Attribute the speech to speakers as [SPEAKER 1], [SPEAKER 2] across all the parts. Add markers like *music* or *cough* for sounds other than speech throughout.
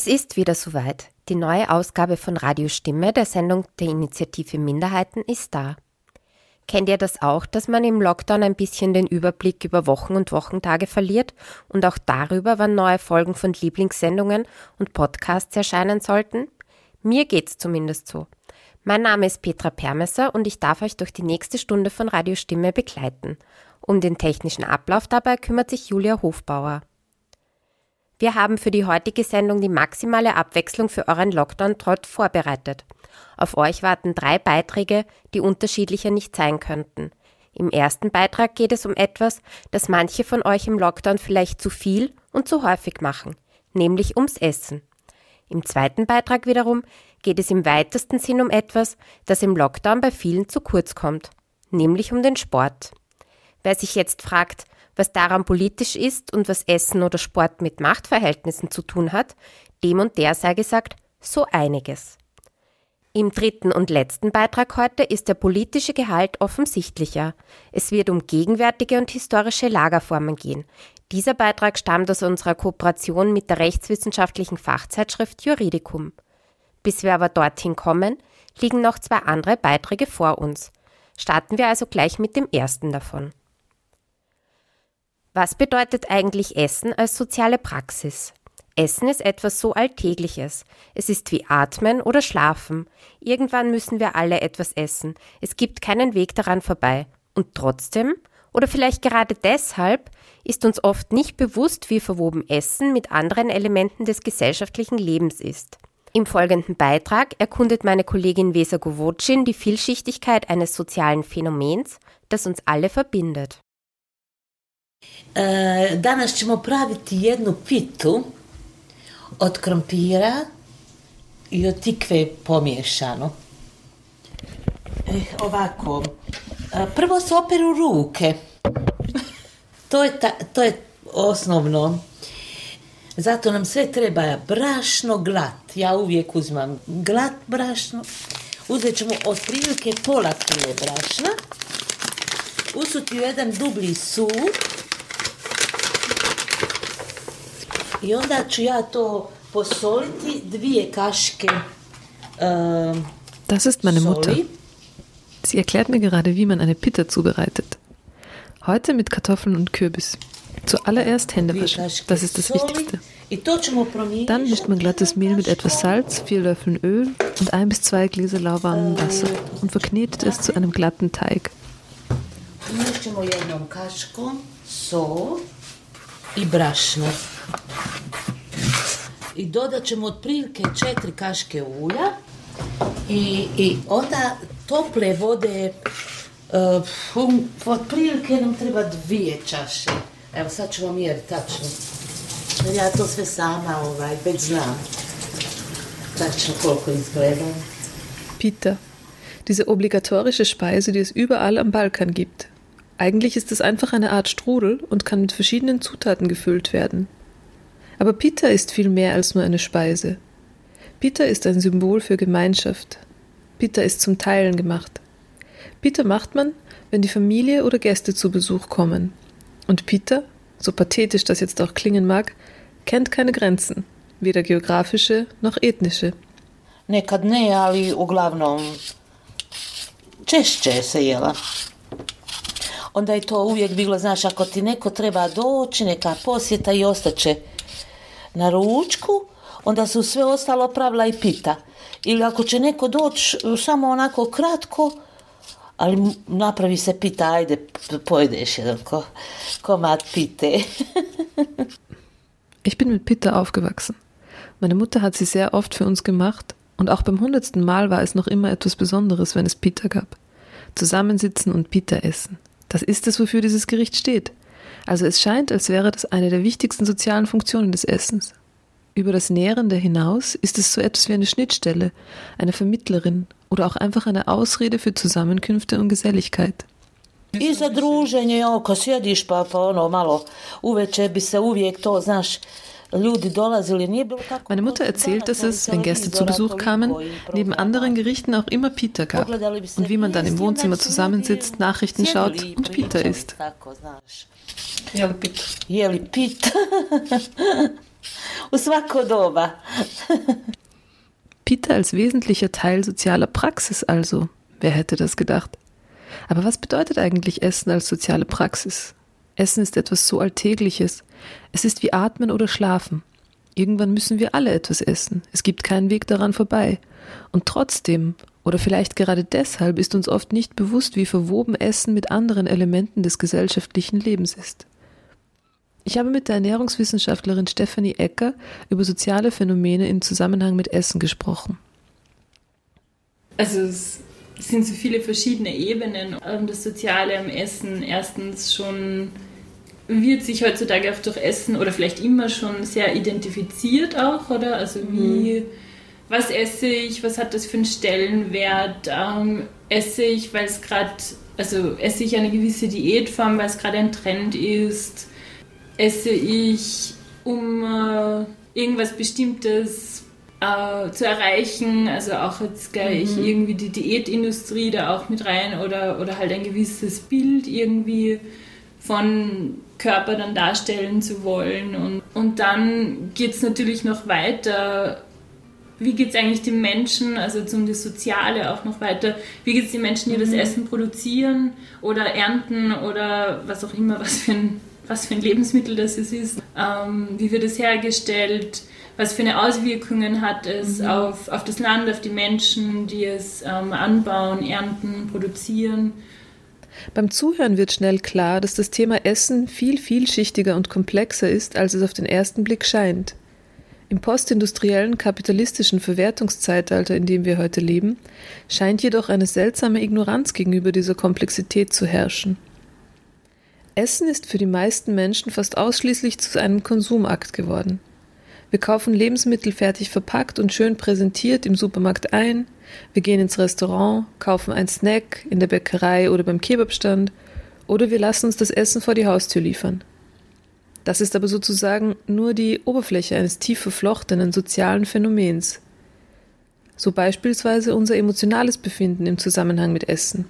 [SPEAKER 1] Es ist wieder soweit. Die neue Ausgabe von Radio Stimme der Sendung der Initiative Minderheiten ist da. Kennt ihr das auch, dass man im Lockdown ein bisschen den Überblick über Wochen und Wochentage verliert und auch darüber, wann neue Folgen von Lieblingssendungen und Podcasts erscheinen sollten? Mir geht's zumindest so. Mein Name ist Petra Permesser und ich darf euch durch die nächste Stunde von Radio Stimme begleiten. Um den technischen Ablauf dabei kümmert sich Julia Hofbauer. Wir haben für die heutige Sendung die maximale Abwechslung für euren Lockdown-Trott vorbereitet. Auf euch warten drei Beiträge, die unterschiedlicher nicht sein könnten. Im ersten Beitrag geht es um etwas, das manche von euch im Lockdown vielleicht zu viel und zu häufig machen, nämlich ums Essen. Im zweiten Beitrag wiederum geht es im weitesten Sinn um etwas, das im Lockdown bei vielen zu kurz kommt, nämlich um den Sport. Wer sich jetzt fragt, was daran politisch ist und was Essen oder Sport mit Machtverhältnissen zu tun hat, dem und der sei gesagt, so einiges. Im dritten und letzten Beitrag heute ist der politische Gehalt offensichtlicher. Es wird um gegenwärtige und historische Lagerformen gehen. Dieser Beitrag stammt aus unserer Kooperation mit der rechtswissenschaftlichen Fachzeitschrift Juridicum. Bis wir aber dorthin kommen, liegen noch zwei andere Beiträge vor uns. Starten wir also gleich mit dem ersten davon. Was bedeutet eigentlich Essen als soziale Praxis? Essen ist etwas so Alltägliches. Es ist wie Atmen oder Schlafen. Irgendwann müssen wir alle etwas essen. Es gibt keinen Weg daran vorbei. Und trotzdem, oder vielleicht gerade deshalb, ist uns oft nicht bewusst, wie verwoben Essen mit anderen Elementen des gesellschaftlichen Lebens ist. Im folgenden Beitrag erkundet meine Kollegin Vesa Govocin die Vielschichtigkeit eines sozialen Phänomens, das uns alle verbindet.
[SPEAKER 2] E, danas ćemo praviti jednu pitu od krompira i od tikve pomiješano. E, ovako, e, prvo se operu ruke. *laughs* To je, ta, to je osnovno. Zato nam sve treba brašno glat. Ja uvijek uzmam glat brašno. Uzet ćemo otprilike pola kile brašna. Usuti u jedan dublji sup. I onda ću ja to posoliti dvije kaške äh,
[SPEAKER 3] Das ist meine Mutter. Sie erklärt mir gerade, wie man eine Pita zubereitet. Heute mit Kartoffeln und Kürbis. Zuallererst Hände waschen, das ist das Wichtigste. Dann mischt man glattes Mehl mit etwas Salz, vier Löffeln Öl und ein bis zwei Gläser lauwarmem Wasser und verknetet es zu einem glatten Teig.
[SPEAKER 2] I brašno. I dodat ćemo otprilike četiri kaške ulja i, i onda tople vode uh, otprilike nam treba dvije čaše. Evo sad ću vam mjeriti tačno. Jer ja to sve sama ovaj, već znam. Tačno koliko izgleda.
[SPEAKER 3] Pita. Diese obligatorische Speise, die es überall am Balkan gibt. Eigentlich ist es einfach eine Art Strudel und kann mit verschiedenen Zutaten gefüllt werden. Aber Pita ist viel mehr als nur eine Speise. Pita ist ein Symbol für Gemeinschaft. Pita ist zum Teilen gemacht. Pita macht man, wenn die Familie oder Gäste zu Besuch kommen. Und Pita, so pathetisch das jetzt auch klingen mag, kennt keine Grenzen, weder geografische noch ethnische.
[SPEAKER 2] Nekad ne, ali uglavnom češće se jela. Onda je to uvijek bilo, znaš, ako ti neko treba doći, neka posjeta i ostaće na ručku, onda su sve ostalo pravila i pita. Ili ako će neko doći samo onako kratko, ali napravi se pita, ajde, pojedeš jedan ko, komad pite. *laughs*
[SPEAKER 3] ich bin mit Pita aufgewachsen. Meine Mutter hat sie sehr oft für uns gemacht und auch beim hundertsten Mal war es noch immer etwas Besonderes, wenn es Pita gab. Zusammensitzen und Pita essen. Das ist es, wofür dieses Gericht steht. Also es scheint, als wäre das eine der wichtigsten sozialen Funktionen des Essens. Über das Nährende hinaus ist es so etwas wie eine Schnittstelle, eine Vermittlerin oder auch einfach eine Ausrede für Zusammenkünfte und Geselligkeit.
[SPEAKER 2] I za druženje, ako sjediš pa, pa ono malo uveče bi se uvijek to, znaš,
[SPEAKER 3] Meine Mutter erzählt, dass es, wenn Gäste zu Besuch kamen, neben anderen Gerichten auch immer Pita gab und wie man dann im Wohnzimmer zusammensitzt, Nachrichten schaut und Pita isst.
[SPEAKER 2] Jeli pita. Jeli pita. U svako doba.
[SPEAKER 3] Pita als wesentlicher Teil sozialer Praxis also. Wer hätte das gedacht? Aber was bedeutet eigentlich Essen als soziale Praxis? Essen ist etwas so Alltägliches. Es ist wie Atmen oder Schlafen. Irgendwann müssen wir alle etwas essen. Es gibt keinen Weg daran vorbei. Und trotzdem, oder vielleicht gerade deshalb, ist uns oft nicht bewusst, wie verwoben Essen mit anderen Elementen des gesellschaftlichen Lebens ist. Ich habe mit der Ernährungswissenschaftlerin Stephanie Ecker über soziale Phänomene im Zusammenhang mit Essen gesprochen.
[SPEAKER 4] Also es sind so viele verschiedene Ebenen. Das Soziale am Essen erstens schon wird sich heutzutage auch durch Essen oder vielleicht immer schon sehr identifiziert auch, oder? Also wie, mhm. was esse ich, was hat das für einen Stellenwert? Ähm, esse ich, weil es gerade, also esse ich eine gewisse Diätform, weil es gerade ein Trend ist? esse ich, um äh, irgendwas Bestimmtes äh, zu erreichen. Also auch jetzt gleich mhm. irgendwie die Diätindustrie da auch mit rein oder, oder halt ein gewisses Bild irgendwie von Körper dann darstellen zu wollen. Und, und dann geht es natürlich noch weiter. Wie geht es eigentlich den Menschen, also zum das Soziale auch noch weiter, wie geht es den Menschen, die mhm. das Essen produzieren oder ernten oder was auch immer, was für ein was für ein Lebensmittel das ist, ähm, wie wird es hergestellt, was für eine Auswirkungen hat es mhm. auf, auf das Land, auf die Menschen, die es ähm, anbauen, ernten, produzieren.
[SPEAKER 3] Beim Zuhören wird schnell klar, dass das Thema Essen viel vielschichtiger und komplexer ist, als es auf den ersten Blick scheint. Im postindustriellen kapitalistischen Verwertungszeitalter, in dem wir heute leben, scheint jedoch eine seltsame Ignoranz gegenüber dieser Komplexität zu herrschen. Essen ist für die meisten Menschen fast ausschließlich zu einem Konsumakt geworden. Wir kaufen Lebensmittel fertig verpackt und schön präsentiert im Supermarkt ein, wir gehen ins Restaurant, kaufen einen Snack in der Bäckerei oder beim Kebabstand oder wir lassen uns das Essen vor die Haustür liefern. Das ist aber sozusagen nur die Oberfläche eines tief verflochtenen sozialen Phänomens. So beispielsweise unser emotionales Befinden im Zusammenhang mit Essen.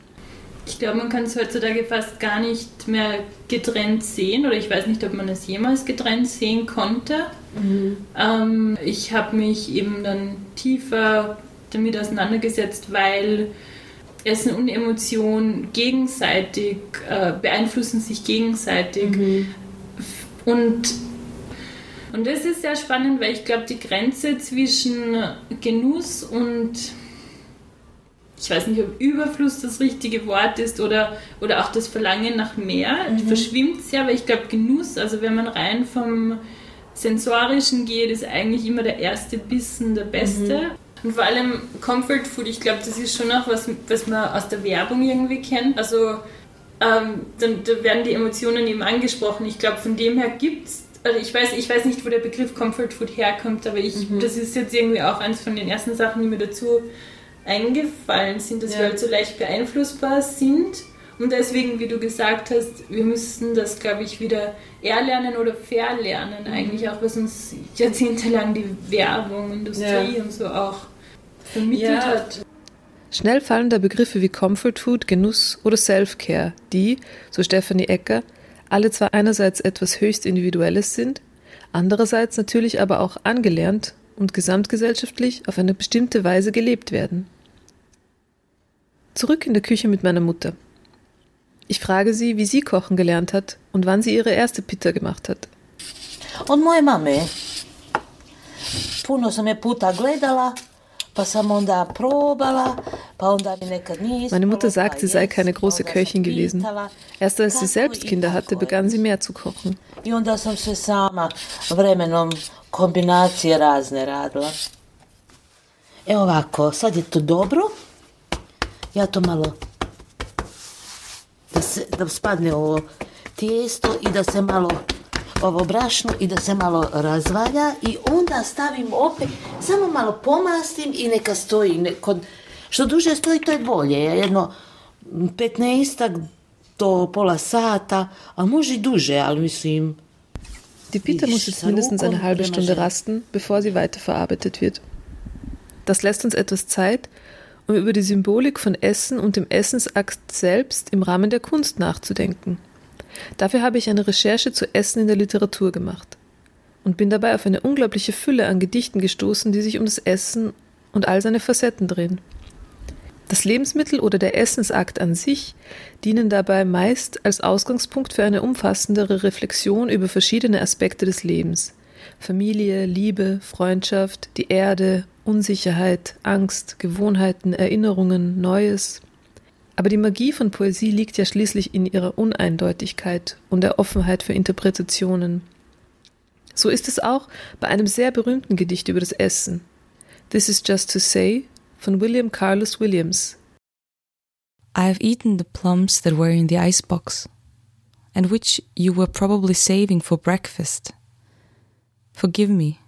[SPEAKER 4] Ich glaube, man kann es heutzutage fast gar nicht mehr getrennt sehen oder ich weiß nicht, ob man es jemals getrennt sehen konnte. Mhm. Ähm, ich habe mich eben dann tiefer damit auseinandergesetzt, weil Essen und Emotion gegenseitig äh, beeinflussen sich gegenseitig. Mhm. Und, und das ist sehr spannend, weil ich glaube, die Grenze zwischen Genuss und ich weiß nicht, ob Überfluss das richtige Wort ist oder, oder auch das Verlangen nach mehr, mhm. verschwimmt sehr, aber ich glaube Genuss, also wenn man rein vom Sensorischen geht, ist eigentlich immer der erste Bissen der beste. Mhm. Und vor allem Comfort Food, ich glaube, das ist schon auch was, was man aus der Werbung irgendwie kennt. Also ähm, dann, da werden die Emotionen eben angesprochen. Ich glaube, von dem her gibt es also ich weiß, ich weiß nicht, wo der Begriff Comfort Food herkommt, aber ich, mhm. das ist jetzt irgendwie auch eins von den ersten Sachen, die mir dazu eingefallen sind, dass ja. wir halt so leicht beeinflussbar sind. Und deswegen, wie du gesagt hast, wir müssen das, glaube ich, wieder erlernen oder verlernen, mhm. eigentlich auch, was uns jahrzehntelang die Werbung, Industrie ja. und so auch vermittelt ja. hat.
[SPEAKER 3] Schnell fallen da Begriffe wie Comfort Food, Genuss oder Self-Care, die, so Stephanie Ecker, alle zwar einerseits etwas höchst Individuelles sind, andererseits natürlich aber auch angelernt und gesamtgesellschaftlich auf eine bestimmte Weise gelebt werden. Zurück in der Küche mit meiner Mutter. Ich frage sie, wie sie kochen gelernt hat und wann sie ihre erste Pita gemacht hat.
[SPEAKER 2] Od moje mame. Puno sam je puta gledala, pa sam onda probala,
[SPEAKER 3] Meine Mutter sagt, sie sei keine große Köchin gewesen. Erst als sie selbst Kinder hatte, begann sie mehr zu kochen.
[SPEAKER 2] Kombinacije razne radila. E ovako, sad je to dobro. Ja to malo da, se, da spadne ovo tijesto i da se malo ovo brašno i da se malo razvalja i onda stavim opet, samo malo pomastim i neka stoji. Neko, što duže stoji, to je bolje. Jedno 15 do pola sata, a može i duže, ali mislim...
[SPEAKER 3] Die Pita muss jetzt mindestens eine halbe Stunde rasten, bevor sie weiterverarbeitet wird. Das lässt uns etwas Zeit, um über die Symbolik von Essen und dem Essensakt selbst im Rahmen der Kunst nachzudenken. Dafür habe ich eine Recherche zu Essen in der Literatur gemacht und bin dabei auf eine unglaubliche Fülle an Gedichten gestoßen, die sich um das Essen und all seine Facetten drehen. Das Lebensmittel oder der Essensakt an sich dienen dabei meist als Ausgangspunkt für eine umfassendere Reflexion über verschiedene Aspekte des Lebens. Familie, Liebe, Freundschaft, die Erde, Unsicherheit, Angst, Gewohnheiten, Erinnerungen, Neues. Aber die Magie von Poesie liegt ja schließlich in ihrer Uneindeutigkeit und der Offenheit für Interpretationen. So ist es auch bei einem sehr berühmten Gedicht über das Essen. This is just to say von William Carlos Williams.
[SPEAKER 5] I have eaten the plums that were in the icebox, and which you were probably saving for breakfast. Forgive me.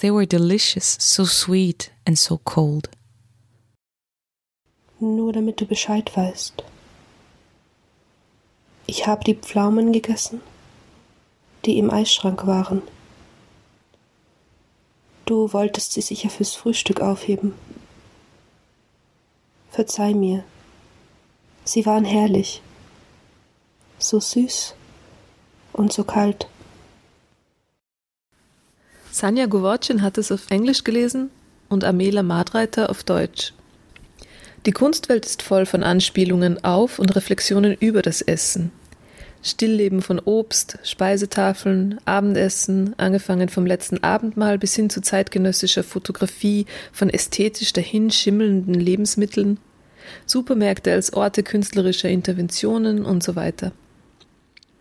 [SPEAKER 5] They were delicious, so sweet and so cold.
[SPEAKER 6] Nur damit du Bescheid weißt. Ich habe die Pflaumen gegessen, die im Eisschrank waren. Du wolltest sie sicher fürs Frühstück aufheben. Verzeih mir. Sie waren herrlich. So süß und so kalt.
[SPEAKER 3] Sanja Govorcin hat es auf Englisch gelesen und Amela Madreiter auf Deutsch. Die Kunstwelt ist voll von Anspielungen auf und Reflexionen über das Essen. Stillleben von Obst, Speisetafeln, Abendessen, angefangen vom letzten Abendmahl bis hin zu zeitgenössischer Fotografie von ästhetisch dahinschimmelnden Lebensmitteln, Supermärkte als Orte künstlerischer Interventionen und so weiter.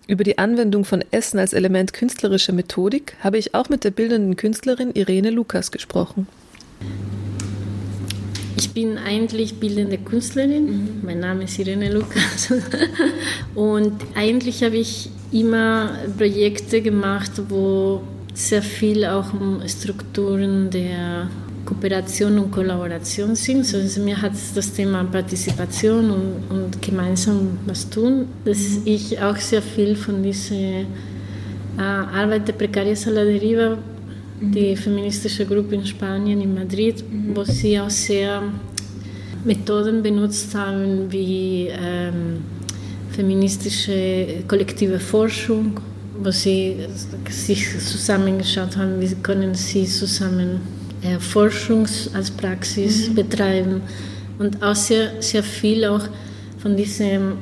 [SPEAKER 3] Über die Anwendung von Essen als Element künstlerischer Methodik habe ich auch mit der bildenden Künstlerin Irene Lukas gesprochen.
[SPEAKER 7] Ich bin eigentlich bildende Künstlerin. Mhm. Mein Name ist Irene Lukas. *laughs* Und eigentlich habe ich immer Projekte gemacht, wo sehr viel auch um Strukturen der Kooperation und Kollaboration sind. Also mir hat das Thema Partizipation und, und gemeinsam was tun, dass mhm. ich auch sehr viel von dieser äh, Arbeit der Precarias a la Deriva die feministische Gruppe in Spanien, in Madrid, wo sie auch sehr Methoden benutzt haben wie ähm, feministische kollektive Forschung, wo sie sich zusammengeschaut haben, wie können sie zusammen äh, Forschung als Praxis mhm. betreiben und auch sehr, sehr viel auch von diesem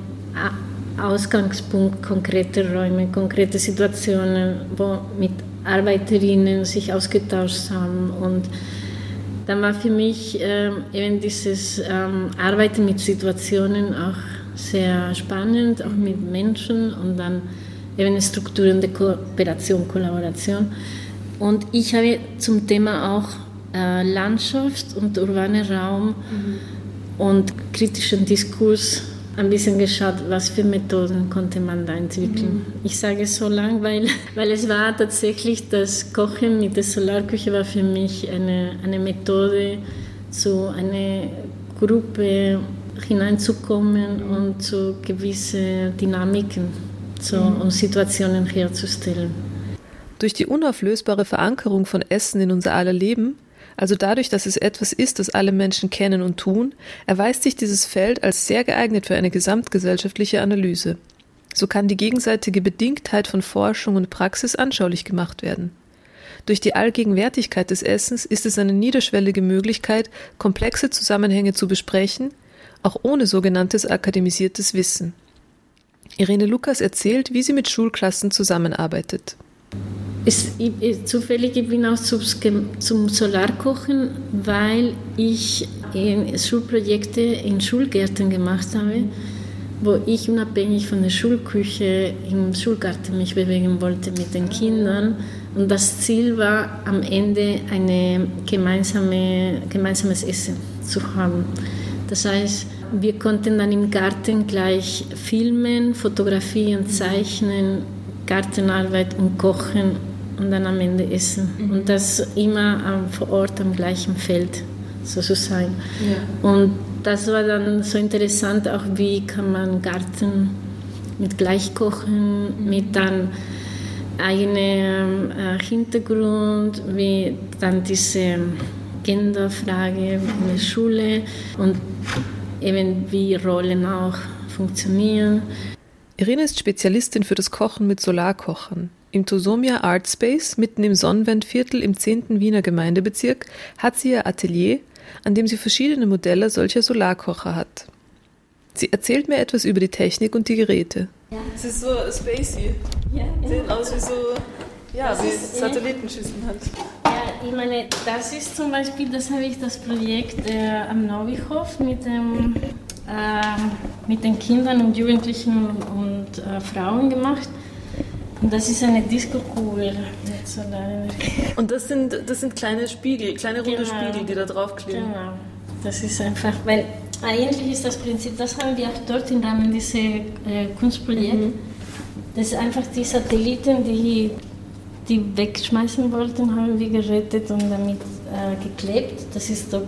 [SPEAKER 7] Ausgangspunkt konkrete Räume, konkrete Situationen, wo mit Arbeiterinnen sich ausgetauscht haben. Und dann war für mich ähm, eben dieses ähm, Arbeiten mit Situationen auch sehr spannend, auch mit Menschen und dann eben Strukturen der Kooperation, Kollaboration. Und ich habe zum Thema auch äh, Landschaft und urbaner Raum mhm. und kritischen Diskurs ein bisschen geschaut, was für Methoden konnte man da entwickeln. Mhm. Ich sage so lang, weil, *laughs* weil es war tatsächlich das Kochen mit der Solarküche war für mich eine, eine Methode, zu einer Gruppe hineinzukommen und zu gewissen Dynamiken so, mhm. um Situationen herzustellen.
[SPEAKER 3] Durch die unauflösbare Verankerung von Essen in unser aller Leben also dadurch, dass es etwas ist, das alle Menschen kennen und tun, erweist sich dieses Feld als sehr geeignet für eine gesamtgesellschaftliche Analyse. So kann die gegenseitige Bedingtheit von Forschung und Praxis anschaulich gemacht werden. Durch die Allgegenwärtigkeit des Essens ist es eine niederschwellige Möglichkeit, komplexe Zusammenhänge zu besprechen, auch ohne sogenanntes akademisiertes Wissen. Irene Lukas erzählt, wie sie mit Schulklassen zusammenarbeitet.
[SPEAKER 7] Es, ich, zufällig ich bin auch zum, Solarkochen, weil ich Schulprojekte in Schulgärten gemacht habe, wo ich unabhängig von der Schulküche im Schulgarten mich bewegen wollte mit den Kindern. Und das Ziel war, am Ende ein gemeinsame, gemeinsames Essen zu haben. Das heißt, wir konnten dann im Garten gleich filmen, fotografieren, zeichnen, Gartenarbeit und Kochen und dann am Ende essen. Mhm. Und das immer ähm, vor Ort am gleichen Feld so zu sein. Ja. Und das war dann so interessant, auch wie kann man Garten mit Gleichkochen, mhm. mit dann eigenen äh, Hintergrund, wie dann diese Genderfrage in der Schule und eben wie Rollen auch funktionieren.
[SPEAKER 3] Irene ist Spezialistin für das Kochen mit Solarkochern. Im Tosomia Art Space, mitten im Sonnenwendviertel im 10. Wiener Gemeindebezirk, hat sie ihr Atelier, an dem sie verschiedene Modelle solcher Solarkocher hat. Sie erzählt mir etwas über die Technik und die Geräte.
[SPEAKER 4] Ja. Es ist so spacey.
[SPEAKER 7] Ja,
[SPEAKER 4] Sehen aus wie so ja, wie Satellitenschüsseln halt.
[SPEAKER 7] Ja, ich meine, das ist zum Beispiel, das habe ich das Projekt äh, am Neuhof mit, dem, äh, mit den Kindern und Jugendlichen und, äh, Frauen gemacht. Und das ist eine Disco-Kugel.
[SPEAKER 4] Und das sind, das sind kleine Spiegel, kleine runde genau. Spiegel, die da draufkleben.
[SPEAKER 7] Genau. Das ist einfach, weil eigentlich ist das Prinzip, das haben wir auch dort im Rahmen dieses äh, Kunstprojekts. Mhm. Das ist einfach die Satelliten, die die wegschmeißen wollten, haben wir gerettet und damit äh, geklebt. Das ist so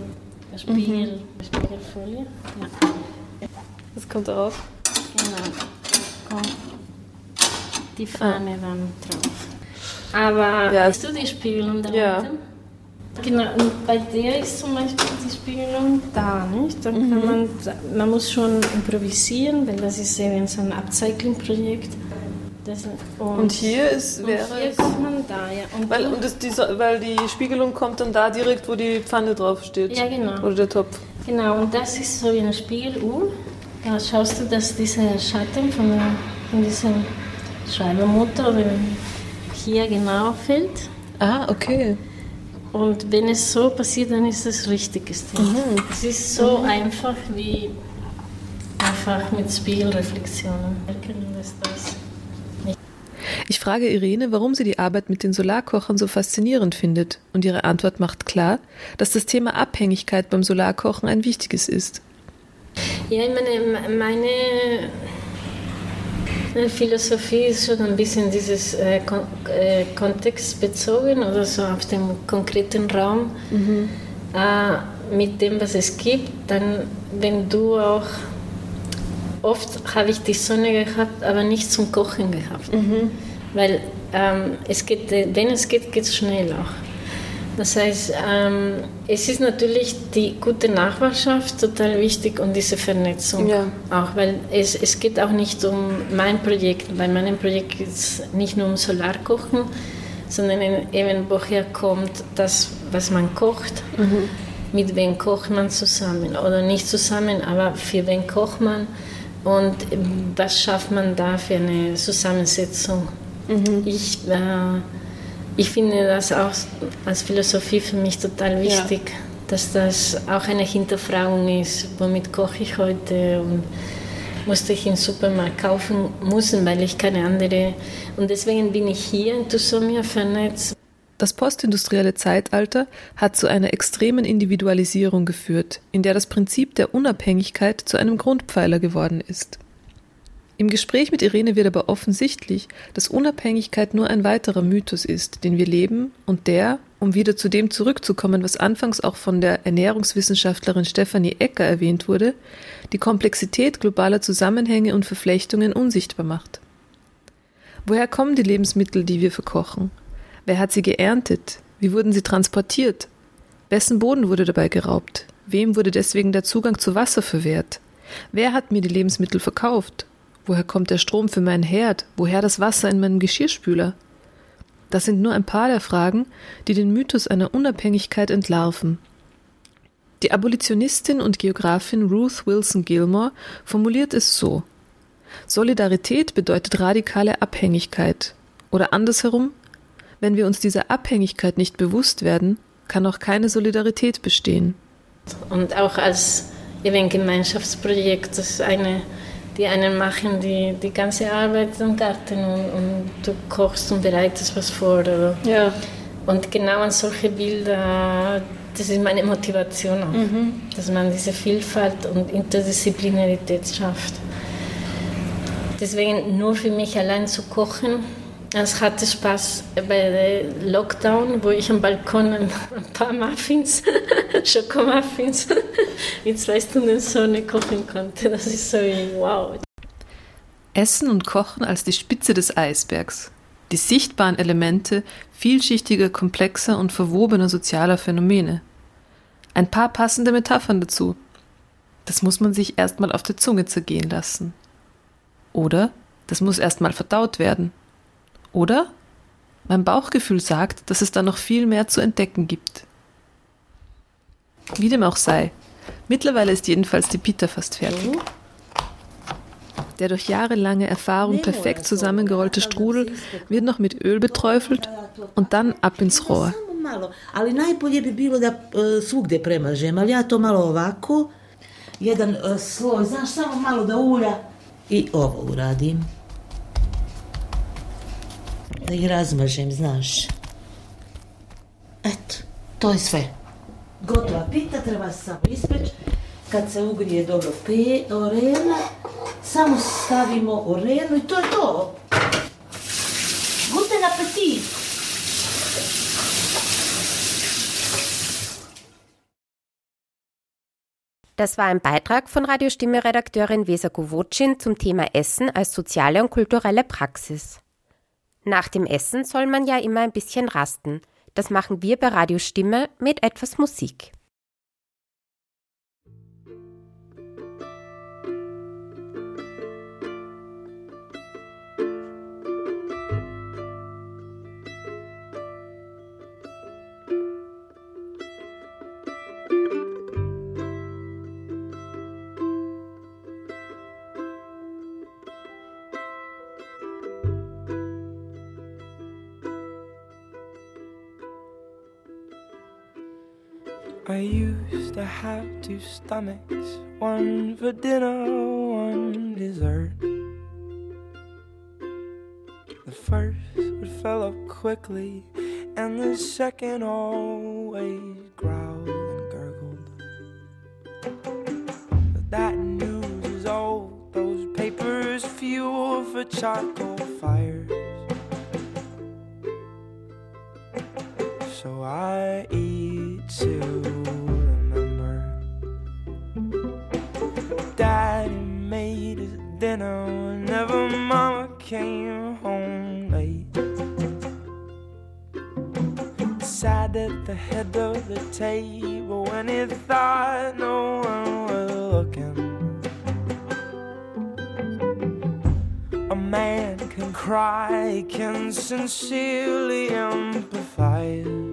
[SPEAKER 7] Spiegel, mhm. Spiegelfolie. Ja.
[SPEAKER 4] Das kommt drauf.
[SPEAKER 7] Genau. Kommt die Fahne ah. dann drauf. Aber ja. hast du die Spiegelung da ja. unten? Genau, und bei der ist zum Beispiel die Spiegelung da, nicht? Dann kann mhm. man, man muss schon improvisieren, weil das ist eben so ein Upcycling-Projekt.
[SPEAKER 4] Und, und, hier ist wäre
[SPEAKER 7] und hier kommt man da, ja.
[SPEAKER 4] Und weil, und das, die, weil die Spiegelung kommt dann da direkt, wo die Pfanne drauf steht.
[SPEAKER 7] Ja, genau.
[SPEAKER 4] Oder der Topf.
[SPEAKER 7] Genau, und das ist so wie eine Spiegeluhr. Da schaust du, dass dieser Schatten von, von diesem Schreibermotor hier genau fällt.
[SPEAKER 4] Ah, okay.
[SPEAKER 7] Und wenn es so passiert, dann ist es richtiges Ding. Mhm. Es ist so mhm. einfach wie einfach mit Spiegelreflexionen. Das
[SPEAKER 3] ich frage Irene, warum sie die Arbeit mit den Solarkochern so faszinierend findet, und ihre Antwort macht klar, dass das Thema Abhängigkeit beim Solarkochen ein wichtiges ist.
[SPEAKER 7] Ja, ich meine, meine Philosophie ist schon ein bisschen dieses äh, kon äh, kontextbezogen oder so auf dem konkreten Raum. Mhm. Äh, mit dem, was es gibt, dann, wenn du auch oft habe ich die Sonne gehabt, aber nicht zum Kochen gehabt. Mhm. Weil ähm, es geht, wenn es geht, geht es schnell auch. Das heißt, ähm, es ist natürlich die gute Nachbarschaft total wichtig und diese Vernetzung ja. auch, weil es, es geht auch nicht um mein Projekt. Bei meinem Projekt geht es nicht nur um Solarkochen, sondern eben woher kommt das, was man kocht. Mhm. Mit wem kocht man zusammen oder nicht zusammen, aber für wen kocht man und was schafft man da für eine Zusammensetzung. Mhm. Ich, äh, ich finde das auch als Philosophie für mich total wichtig, ja. dass das auch eine Hinterfragung ist, womit koche ich heute und musste ich im Supermarkt kaufen müssen, weil ich keine andere. Und deswegen bin ich hier in Tusomia vernetzt.
[SPEAKER 3] Das postindustrielle Zeitalter hat zu einer extremen Individualisierung geführt, in der das Prinzip der Unabhängigkeit zu einem Grundpfeiler geworden ist. Im Gespräch mit Irene wird aber offensichtlich, dass Unabhängigkeit nur ein weiterer Mythos ist, den wir leben und der, um wieder zu dem zurückzukommen, was anfangs auch von der Ernährungswissenschaftlerin Stefanie Ecker erwähnt wurde, die Komplexität globaler Zusammenhänge und Verflechtungen unsichtbar macht. Woher kommen die Lebensmittel, die wir verkochen? Wer hat sie geerntet? Wie wurden sie transportiert? Wessen Boden wurde dabei geraubt? Wem wurde deswegen der Zugang zu Wasser verwehrt? Wer hat mir die Lebensmittel verkauft? Woher kommt der Strom für meinen Herd? Woher das Wasser in meinem Geschirrspüler? Das sind nur ein paar der Fragen, die den Mythos einer Unabhängigkeit entlarven. Die Abolitionistin und Geografin Ruth Wilson Gilmore formuliert es so Solidarität bedeutet radikale Abhängigkeit. Oder andersherum, wenn wir uns dieser Abhängigkeit nicht bewusst werden, kann auch keine Solidarität bestehen.
[SPEAKER 7] Und auch als eben Gemeinschaftsprojekt, ist eine die einen machen die, die ganze Arbeit im Garten und, und du kochst und bereitest was vor. Oder?
[SPEAKER 4] Ja.
[SPEAKER 7] Und genau an solche Bilder, das ist meine Motivation auch, mhm. dass man diese Vielfalt und Interdisziplinarität schafft. Deswegen nur für mich allein zu kochen, es hatte Spaß bei dem Lockdown, wo ich am Balkon ein paar Muffins, *laughs* Schokomuffins *laughs* mit zwei Stunden Sonne kochen konnte. Das ist so wow.
[SPEAKER 3] Essen und Kochen als die Spitze des Eisbergs. die sichtbaren Elemente vielschichtiger, komplexer und verwobener sozialer Phänomene. Ein paar passende Metaphern dazu. Das muss man sich erstmal auf der Zunge zergehen lassen. Oder das muss erstmal verdaut werden. Oder mein Bauchgefühl sagt, dass es da noch viel mehr zu entdecken gibt. Wie dem auch sei, mittlerweile ist jedenfalls die Pita fast fertig. Der durch jahrelange Erfahrung perfekt zusammengerollte Strudel wird noch mit Öl beträufelt und dann ab ins Rohr.
[SPEAKER 2] ali najbolje bi bilo da e, svugde premažem, ali ja to malo ovako, jedan e, sloj, znaš, samo malo da ulja i ovo uradim. Da ih razmažem, znaš. Eto, to je sve. Gotova pita, treba samo ispeći. Kad se ugrije dobro pe, orena, samo stavimo orenu i to je to. Guten Appetit!
[SPEAKER 1] Das war ein Beitrag von Radiostimme-Redakteurin Vesa Govocin zum Thema Essen als soziale und kulturelle Praxis. Nach dem Essen soll man ja immer ein bisschen rasten. Das machen wir bei Radiostimme mit etwas Musik.
[SPEAKER 8] Have two stomachs, one for dinner, one dessert. The first would fill up quickly, and the second always growled and gurgled. But that news is old, those papers fuel for charcoal fires. So I eat to Sat at the head of the table when he thought no one was looking. A man can cry, can sincerely empathize.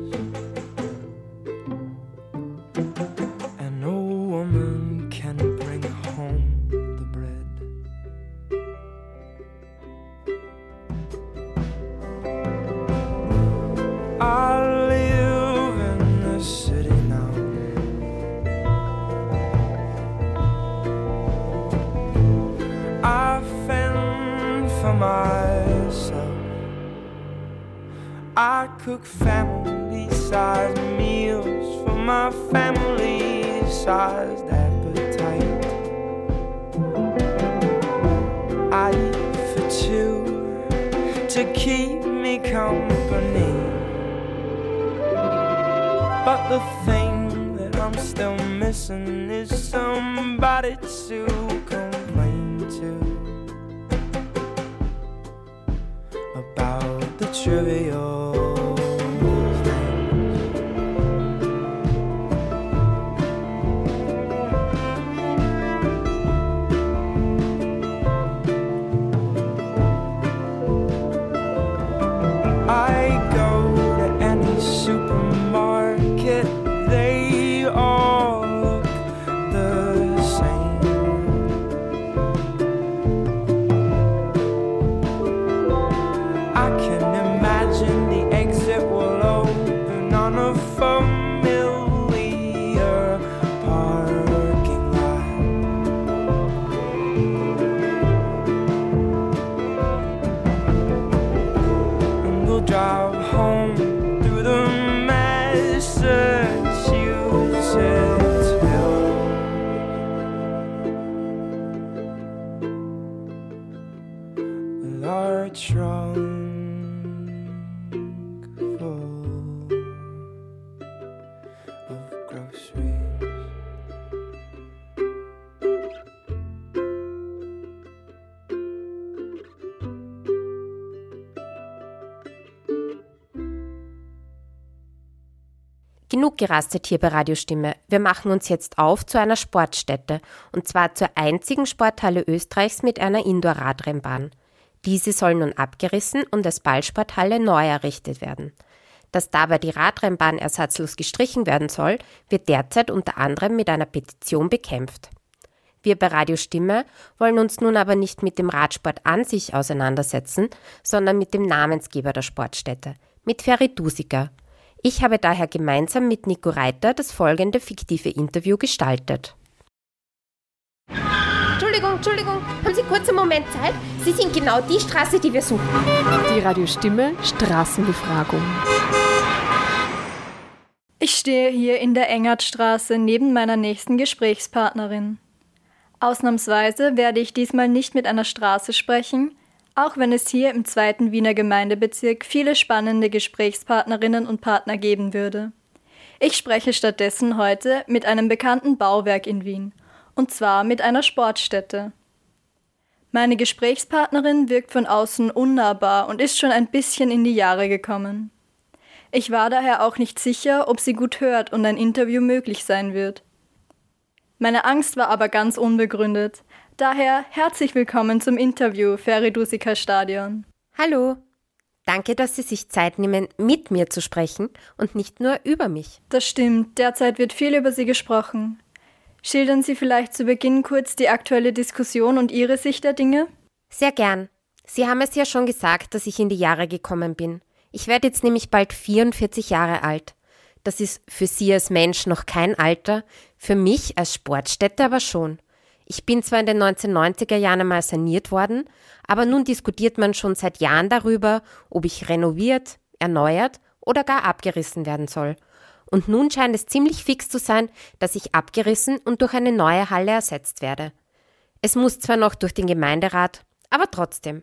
[SPEAKER 1] Genug gerastet hier bei Radiostimme. Wir machen uns jetzt auf zu einer Sportstätte. Und zwar zur einzigen Sporthalle Österreichs mit einer Indoor-Radrennbahn. Diese soll nun abgerissen und als Ballsporthalle neu errichtet werden. Dass dabei die Radrennbahn ersatzlos gestrichen werden soll, wird derzeit unter anderem mit einer Petition bekämpft. Wir bei Radio Stimme wollen uns nun aber nicht mit dem Radsport an sich auseinandersetzen, sondern mit dem Namensgeber der Sportstätte, mit Ferry Dusika. Ich habe daher gemeinsam mit Nico Reiter das folgende fiktive Interview gestaltet.
[SPEAKER 9] Entschuldigung, Entschuldigung, haben Sie kurz einen Moment Zeit? Sie sind genau die Straße, die wir suchen.
[SPEAKER 10] Die Radiostimme Straßenbefragung.
[SPEAKER 11] Ich stehe hier in der Engertstraße neben meiner nächsten Gesprächspartnerin. Ausnahmsweise werde ich diesmal nicht mit einer Straße sprechen, auch wenn es hier im zweiten Wiener Gemeindebezirk viele spannende Gesprächspartnerinnen und Partner geben würde. Ich spreche stattdessen heute mit einem bekannten Bauwerk in Wien, und zwar mit einer Sportstätte. Meine Gesprächspartnerin wirkt von außen unnahbar und ist schon ein bisschen in die Jahre gekommen. Ich war daher auch nicht sicher, ob sie gut hört und ein Interview möglich sein wird. Meine Angst war aber ganz unbegründet. Daher herzlich willkommen zum Interview, Feridusika Stadion.
[SPEAKER 1] Hallo. Danke, dass Sie sich Zeit nehmen, mit mir zu sprechen und nicht nur über mich.
[SPEAKER 11] Das stimmt, derzeit wird viel über Sie gesprochen. Schildern Sie vielleicht zu Beginn kurz die aktuelle Diskussion und Ihre Sicht der Dinge?
[SPEAKER 1] Sehr gern. Sie haben es ja schon gesagt, dass ich in die Jahre gekommen bin. Ich werde jetzt nämlich bald 44 Jahre alt. Das ist für Sie als Mensch noch kein Alter, für mich als Sportstätte aber schon. Ich bin zwar in den 1990er Jahren einmal saniert worden, aber nun diskutiert man schon seit Jahren darüber, ob ich renoviert, erneuert oder gar abgerissen werden soll. Und nun scheint es ziemlich fix zu sein, dass ich abgerissen und durch eine neue Halle ersetzt werde. Es muss zwar noch durch den Gemeinderat, aber trotzdem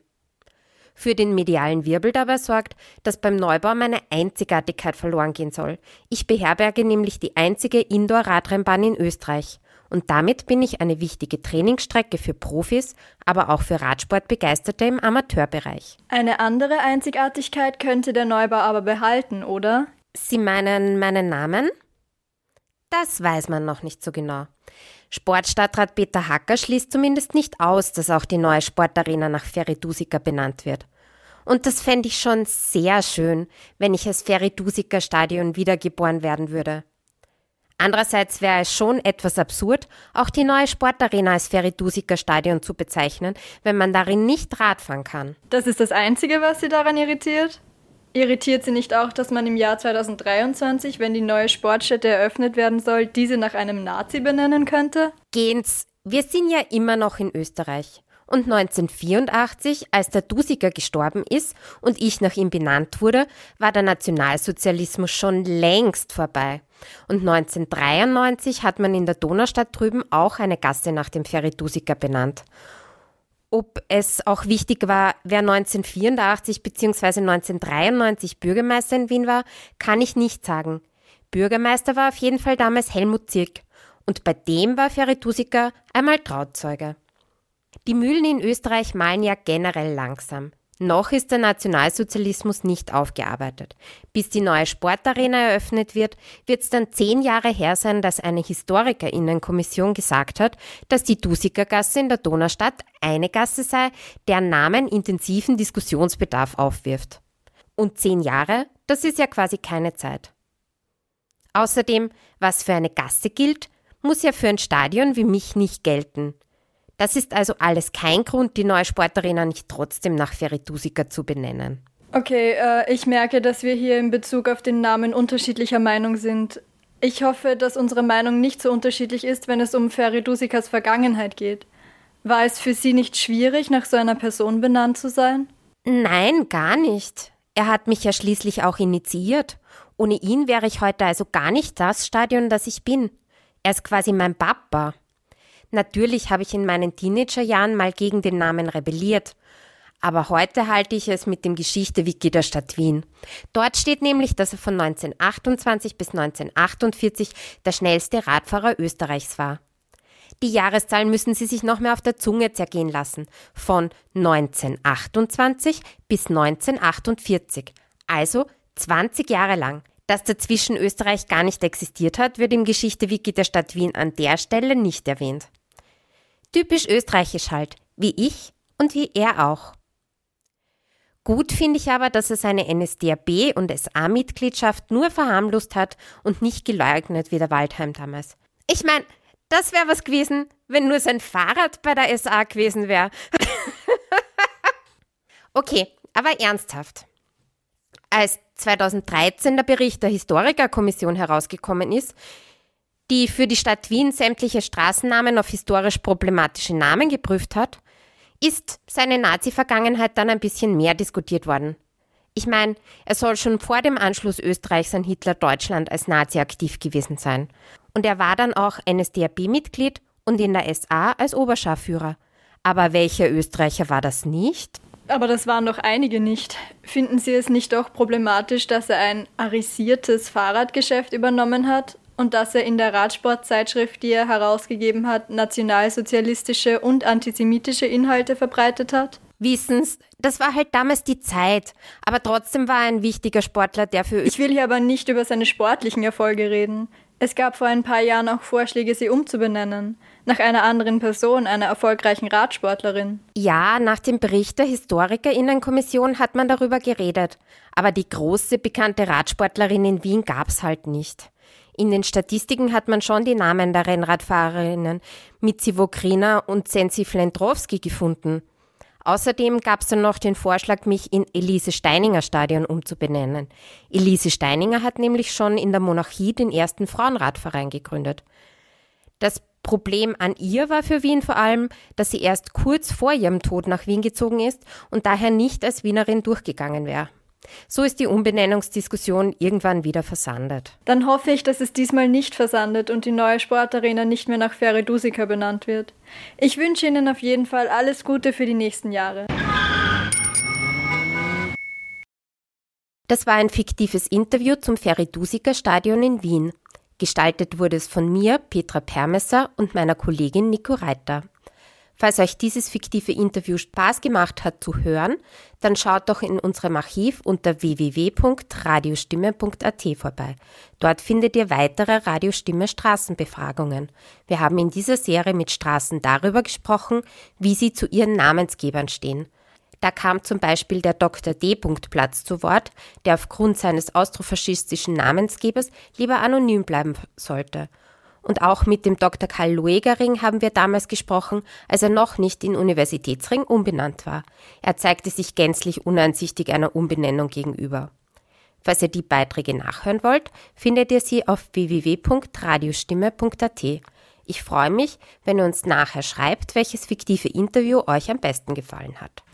[SPEAKER 1] für den medialen Wirbel dabei sorgt, dass beim Neubau meine Einzigartigkeit verloren gehen soll. Ich beherberge nämlich die einzige Indoor-Radrennbahn in Österreich. Und damit bin ich eine wichtige Trainingsstrecke für Profis, aber auch für Radsportbegeisterte im Amateurbereich.
[SPEAKER 11] Eine andere Einzigartigkeit könnte der Neubau aber behalten, oder?
[SPEAKER 1] Sie meinen meinen Namen? Das weiß man noch nicht so genau. Sportstadtrat Peter Hacker schließt zumindest nicht aus, dass auch die neue Sportarena nach Feridusika benannt wird. Und das fände ich schon sehr schön, wenn ich als Feridusika Stadion wiedergeboren werden würde. Andererseits wäre es schon etwas absurd, auch die neue Sportarena als Feridusika Stadion zu bezeichnen, wenn man darin nicht Radfahren kann.
[SPEAKER 11] Das ist das Einzige, was Sie daran irritiert? Irritiert Sie nicht auch, dass man im Jahr 2023, wenn die neue Sportstätte eröffnet werden soll, diese nach einem Nazi benennen könnte?
[SPEAKER 1] Gehen's, wir sind ja immer noch in Österreich. Und 1984, als der Dusiker gestorben ist und ich nach ihm benannt wurde, war der Nationalsozialismus schon längst vorbei. Und 1993 hat man in der Donaustadt drüben auch eine Gasse nach dem Ferry Dusiker benannt. Ob es auch wichtig war, wer 1984 bzw. 1993 Bürgermeister in Wien war, kann ich nicht sagen. Bürgermeister war auf jeden Fall damals Helmut Zirk und bei dem war Feretusiker einmal Trauzeuge. Die Mühlen in Österreich malen ja generell langsam. Noch ist der Nationalsozialismus nicht aufgearbeitet. Bis die neue Sportarena eröffnet wird, wird es dann zehn Jahre her sein, dass eine Historikerinnenkommission gesagt hat, dass die Dusikergasse in der Donaustadt eine Gasse sei, deren Namen intensiven Diskussionsbedarf aufwirft. Und zehn Jahre, das ist ja quasi keine Zeit. Außerdem, was für eine Gasse gilt, muss ja für ein Stadion wie mich nicht gelten. Das ist also alles kein Grund, die neue Sportarena nicht trotzdem nach Feridusika zu benennen.
[SPEAKER 11] Okay, äh, ich merke, dass wir hier in Bezug auf den Namen unterschiedlicher Meinung sind. Ich hoffe, dass unsere Meinung nicht so unterschiedlich ist, wenn es um Feridusikas Vergangenheit geht. War es für Sie nicht schwierig, nach so einer Person benannt zu sein?
[SPEAKER 1] Nein, gar nicht. Er hat mich ja schließlich auch initiiert. Ohne ihn wäre ich heute also gar nicht das Stadion, das ich bin. Er ist quasi mein Papa. Natürlich habe ich in meinen Teenagerjahren mal gegen den Namen rebelliert. Aber heute halte ich es mit dem Geschichte-Wiki der Stadt Wien. Dort steht nämlich, dass er von 1928 bis 1948 der schnellste Radfahrer Österreichs war. Die Jahreszahlen müssen Sie sich noch mehr auf der Zunge zergehen lassen. Von 1928 bis 1948. Also 20 Jahre lang. Dass dazwischen Österreich gar nicht existiert hat, wird im Geschichte-Wiki der Stadt Wien an der Stelle nicht erwähnt. Typisch österreichisch halt, wie ich und wie er auch. Gut finde ich aber, dass er seine NSDAP- und SA-Mitgliedschaft nur verharmlost hat und nicht geleugnet wie der Waldheim damals. Ich meine, das wäre was gewesen, wenn nur sein Fahrrad bei der SA gewesen wäre. *laughs* okay, aber ernsthaft. Als 2013 der Bericht der Historikerkommission herausgekommen ist, die für die Stadt Wien sämtliche Straßennamen auf historisch problematische Namen geprüft hat, ist seine Nazi-Vergangenheit dann ein bisschen mehr diskutiert worden. Ich meine, er soll schon vor dem Anschluss Österreichs an Hitler-Deutschland als Nazi aktiv gewesen sein. Und er war dann auch NSDAP-Mitglied und in der SA als Oberscharführer. Aber welcher Österreicher war das nicht?
[SPEAKER 11] Aber das waren doch einige nicht. Finden Sie es nicht auch problematisch, dass er ein arisiertes Fahrradgeschäft übernommen hat und dass er in der Radsportzeitschrift, die er herausgegeben hat, nationalsozialistische und antisemitische Inhalte verbreitet hat?
[SPEAKER 1] Wissens, das war halt damals die Zeit. Aber trotzdem war er ein wichtiger Sportler, der für.
[SPEAKER 11] Ich will hier aber nicht über seine sportlichen Erfolge reden. Es gab vor ein paar Jahren auch Vorschläge, sie umzubenennen. Nach einer anderen Person, einer erfolgreichen Radsportlerin.
[SPEAKER 1] Ja, nach dem Bericht der Historikerinnenkommission hat man darüber geredet. Aber die große bekannte Radsportlerin in Wien gab's halt nicht. In den Statistiken hat man schon die Namen der Rennradfahrerinnen Mitzi Wokrina und Sensi Flendrowski gefunden. Außerdem gab es dann noch den Vorschlag, mich in Elise Steininger Stadion umzubenennen. Elise Steininger hat nämlich schon in der Monarchie den ersten Frauenradverein gegründet. Das Problem an ihr war für Wien vor allem, dass sie erst kurz vor ihrem Tod nach Wien gezogen ist und daher nicht als Wienerin durchgegangen wäre. So ist die Umbenennungsdiskussion irgendwann wieder versandet.
[SPEAKER 11] Dann hoffe ich, dass es diesmal nicht versandet und die neue Sportarena nicht mehr nach Feridusika benannt wird. Ich wünsche Ihnen auf jeden Fall alles Gute für die nächsten Jahre.
[SPEAKER 1] Das war ein fiktives Interview zum Feridusika Stadion in Wien. Gestaltet wurde es von mir, Petra Permesser und meiner Kollegin Nico Reiter. Falls euch dieses fiktive Interview Spaß gemacht hat zu hören, dann schaut doch in unserem Archiv unter www.radiostimme.at vorbei. Dort findet ihr weitere Radiostimme Straßenbefragungen. Wir haben in dieser Serie mit Straßen darüber gesprochen, wie sie zu ihren Namensgebern stehen. Da kam zum Beispiel der Dr. D. Platz zu Wort, der aufgrund seines austrofaschistischen Namensgebers lieber anonym bleiben sollte. Und auch mit dem Dr. Karl Luegering haben wir damals gesprochen, als er noch nicht in Universitätsring umbenannt war. Er zeigte sich gänzlich uneinsichtig einer Umbenennung gegenüber. Falls ihr die Beiträge nachhören wollt, findet ihr sie auf www.radiostimme.at. Ich freue mich, wenn ihr uns nachher schreibt, welches fiktive Interview euch am besten gefallen hat.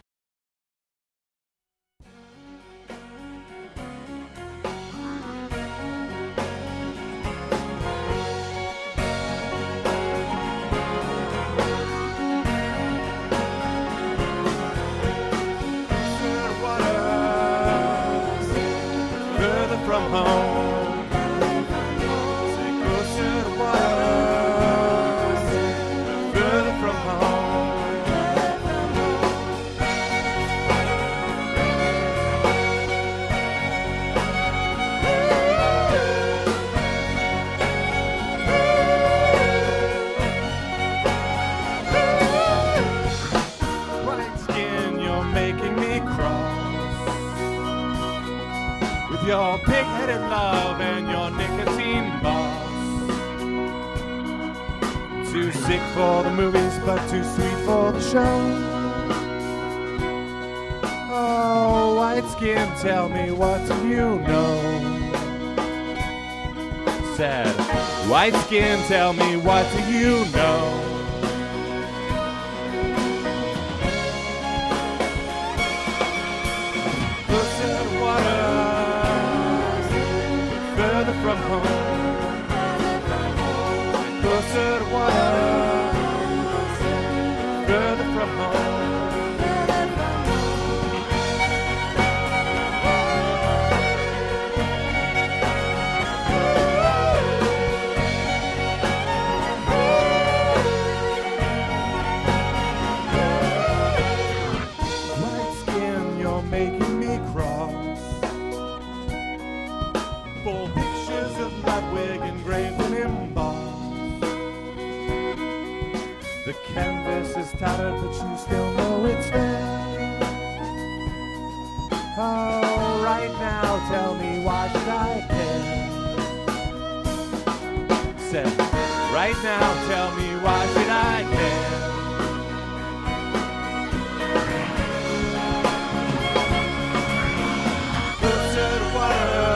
[SPEAKER 8] For the movies, but too sweet for the show. Oh, white skin, tell me what do you know? Said, white skin, tell me what do you know? Tattered, but you still know it's there. Oh, right now, tell me why should I care? Say, right now, tell me why should I care? To water,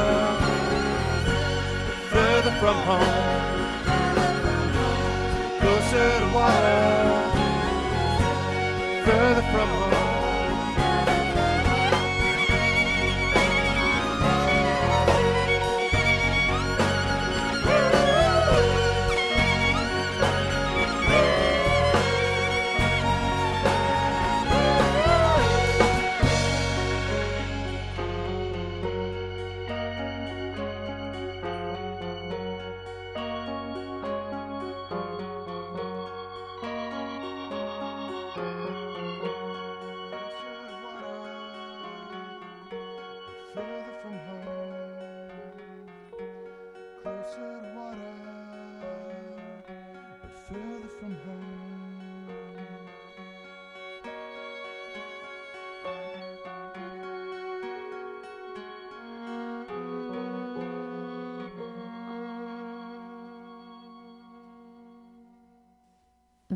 [SPEAKER 8] further from home. Further from home.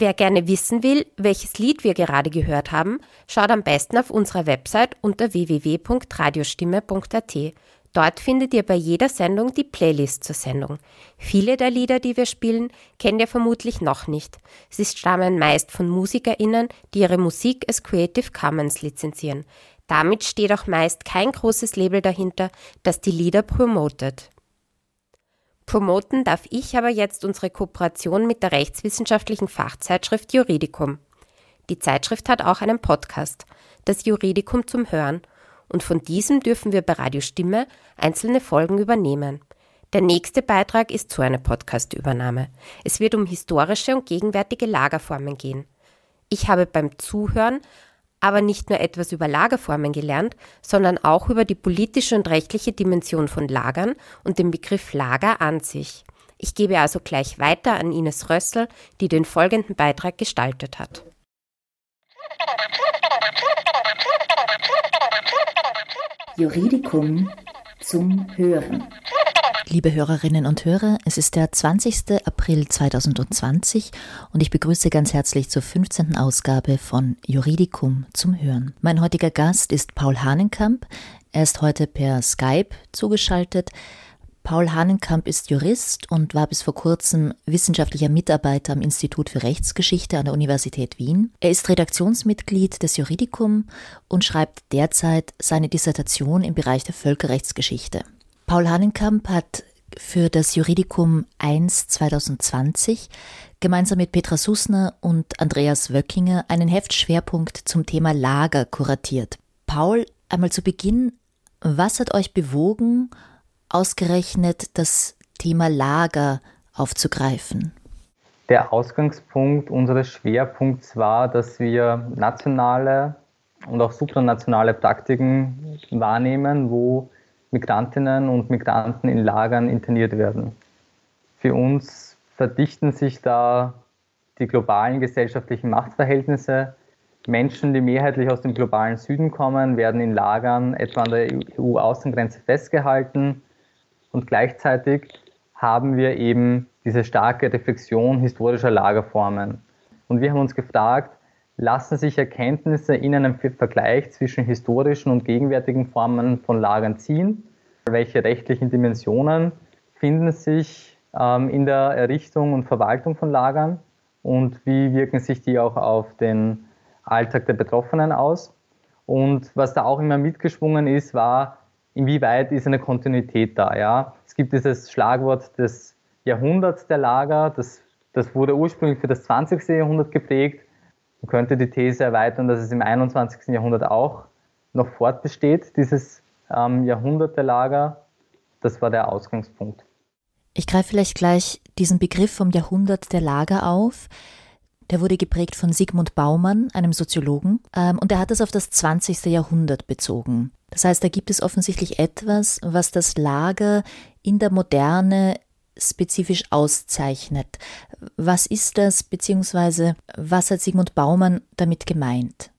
[SPEAKER 1] Wer gerne wissen will, welches Lied wir gerade gehört haben, schaut am besten auf unserer Website unter www.radiostimme.at. Dort findet ihr bei jeder Sendung die Playlist zur Sendung. Viele der Lieder, die wir spielen, kennt ihr vermutlich noch nicht. Sie stammen meist von MusikerInnen, die ihre Musik als Creative Commons lizenzieren. Damit steht auch meist kein großes Label dahinter, das die Lieder promotet. Promoten darf ich aber jetzt unsere Kooperation mit der rechtswissenschaftlichen Fachzeitschrift Juridicum. Die Zeitschrift hat auch einen Podcast, das Juridicum zum Hören, und von diesem dürfen wir bei Radio Stimme einzelne Folgen übernehmen. Der nächste Beitrag ist so eine Podcast-Übernahme. Es wird um historische und gegenwärtige Lagerformen gehen. Ich habe beim Zuhören aber nicht nur etwas über Lagerformen gelernt, sondern auch über die politische und rechtliche Dimension von Lagern und den Begriff Lager an sich. Ich gebe also gleich weiter an Ines Rössel, die den folgenden Beitrag gestaltet hat.
[SPEAKER 12] Juridicum zum Hören. Liebe Hörerinnen und Hörer, es ist der 20. April 2020 und ich begrüße ganz herzlich zur 15. Ausgabe von Juridicum zum Hören. Mein heutiger Gast ist Paul Hahnenkamp. Er ist heute per Skype zugeschaltet. Paul Hahnenkamp ist Jurist und war bis vor kurzem wissenschaftlicher Mitarbeiter am Institut für Rechtsgeschichte an der Universität Wien. Er ist Redaktionsmitglied des Juridicum und schreibt derzeit seine Dissertation im Bereich der Völkerrechtsgeschichte. Paul Hahnenkamp hat für das Juridicum 1 2020 gemeinsam mit Petra Sussner und Andreas Wöckinger einen Heftschwerpunkt zum Thema Lager kuratiert. Paul, einmal zu Beginn, was hat euch bewogen, ausgerechnet das Thema Lager aufzugreifen?
[SPEAKER 13] Der Ausgangspunkt unseres Schwerpunkts war, dass wir nationale und auch supranationale Praktiken wahrnehmen, wo Migrantinnen und Migranten in Lagern interniert werden. Für uns verdichten sich da die globalen gesellschaftlichen Machtverhältnisse. Menschen, die mehrheitlich aus dem globalen Süden kommen, werden in Lagern etwa an der EU-Außengrenze festgehalten. Und gleichzeitig haben wir eben diese starke Reflexion historischer Lagerformen. Und wir haben uns gefragt, lassen sich Erkenntnisse in einem Vergleich zwischen historischen und gegenwärtigen Formen von Lagern ziehen? Welche rechtlichen Dimensionen finden sich ähm, in der Errichtung und Verwaltung von Lagern? Und wie wirken sich die auch auf den Alltag der Betroffenen aus? Und was da auch immer mitgeschwungen ist, war, inwieweit ist eine Kontinuität da? Ja? Es gibt dieses Schlagwort des Jahrhunderts der Lager, das, das wurde ursprünglich für das 20. Jahrhundert geprägt man könnte die These erweitern, dass es im 21. Jahrhundert auch noch fortbesteht, dieses ähm, Jahrhundert der Lager. Das war der Ausgangspunkt.
[SPEAKER 12] Ich greife vielleicht gleich diesen Begriff vom Jahrhundert der Lager auf. Der wurde geprägt von Sigmund Baumann, einem Soziologen, ähm, und er hat es auf das 20. Jahrhundert bezogen. Das heißt, da gibt es offensichtlich etwas, was das Lager in der Moderne spezifisch auszeichnet. Was ist das, beziehungsweise was hat Sigmund Baumann damit gemeint?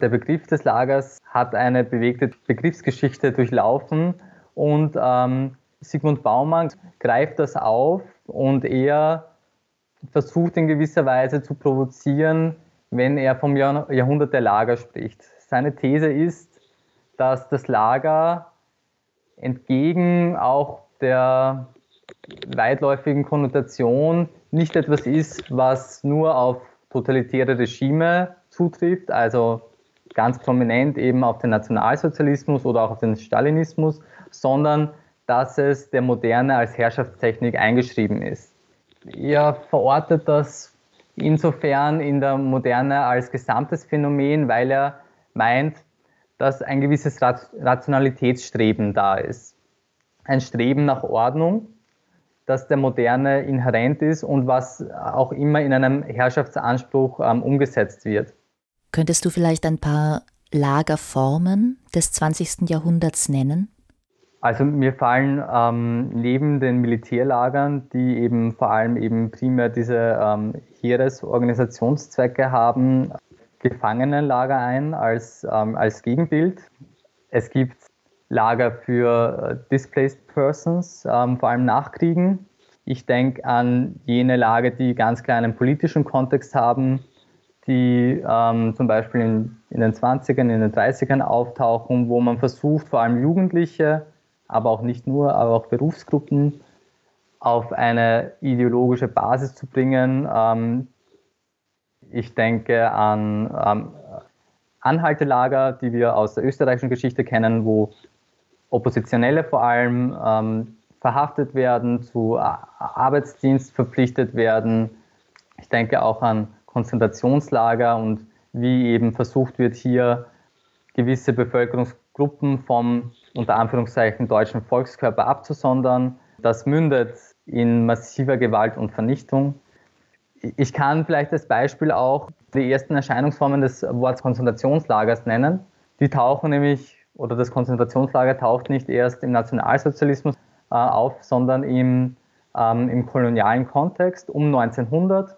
[SPEAKER 13] Der Begriff des Lagers hat eine bewegte Begriffsgeschichte durchlaufen und ähm, Sigmund Baumann greift das auf und er versucht in gewisser Weise zu provozieren, wenn er vom Jahrhundert der Lager spricht. Seine These ist, dass das Lager entgegen auch der weitläufigen Konnotation nicht etwas ist, was nur auf totalitäre Regime zutrifft, also ganz prominent eben auf den Nationalsozialismus oder auch auf den Stalinismus, sondern dass es der Moderne als Herrschaftstechnik eingeschrieben ist. Er verortet das insofern in der Moderne als gesamtes Phänomen, weil er meint, dass ein gewisses Rationalitätsstreben da ist. Ein Streben nach Ordnung, das der Moderne inhärent ist und was auch immer in einem Herrschaftsanspruch ähm, umgesetzt wird.
[SPEAKER 12] Könntest du vielleicht ein paar Lagerformen des 20. Jahrhunderts nennen?
[SPEAKER 13] Also mir fallen ähm, neben den Militärlagern, die eben vor allem eben primär diese ähm, Heeresorganisationszwecke haben, Gefangenenlager ein als, ähm, als Gegenbild. Es gibt Lager für äh, Displaced Persons, ähm, vor allem Nachkriegen. Ich denke an jene Lager, die ganz klar einen politischen Kontext haben, die ähm, zum Beispiel in, in den 20ern, in den 30ern auftauchen, wo man versucht, vor allem Jugendliche, aber auch nicht nur, aber auch Berufsgruppen auf eine ideologische Basis zu bringen. Ähm, ich denke an ähm, Anhaltelager, die wir aus der österreichischen Geschichte kennen, wo Oppositionelle vor allem ähm, verhaftet werden, zu Arbeitsdienst verpflichtet werden. Ich denke auch an Konzentrationslager und wie eben versucht wird, hier gewisse Bevölkerungsgruppen vom unter Anführungszeichen deutschen Volkskörper abzusondern. Das mündet in massiver Gewalt und Vernichtung. Ich kann vielleicht als Beispiel auch die ersten Erscheinungsformen des Wortes Konzentrationslagers nennen. Die tauchen nämlich, oder das Konzentrationslager taucht nicht erst im Nationalsozialismus äh, auf, sondern im, ähm, im kolonialen Kontext um 1900.